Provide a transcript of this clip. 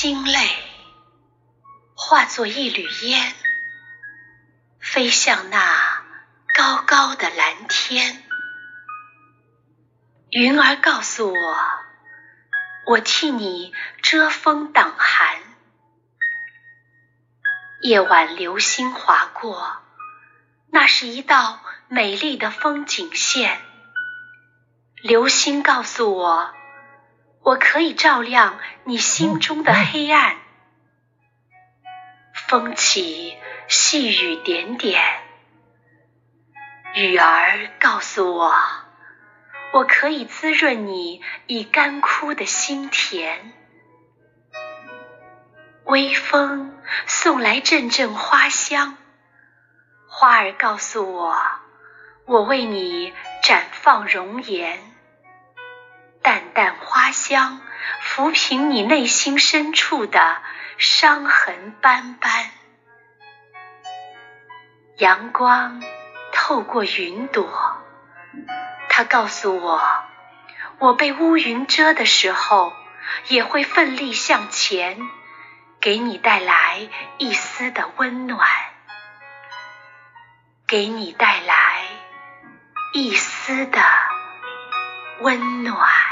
心泪化作一缕烟，飞向那高高的蓝天。云儿告诉我，我替你遮风挡寒。夜晚流星划过，那是一道美丽的风景线。流星告诉我，我可以照亮你心中的黑暗。风起，细雨点点，雨儿告诉我。我可以滋润你已干枯的心田，微风送来阵阵花香，花儿告诉我，我为你绽放容颜，淡淡花香抚平你内心深处的伤痕斑斑，阳光透过云朵。它告诉我，我被乌云遮的时候，也会奋力向前，给你带来一丝的温暖，给你带来一丝的温暖。